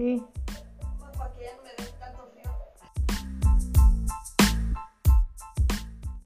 See?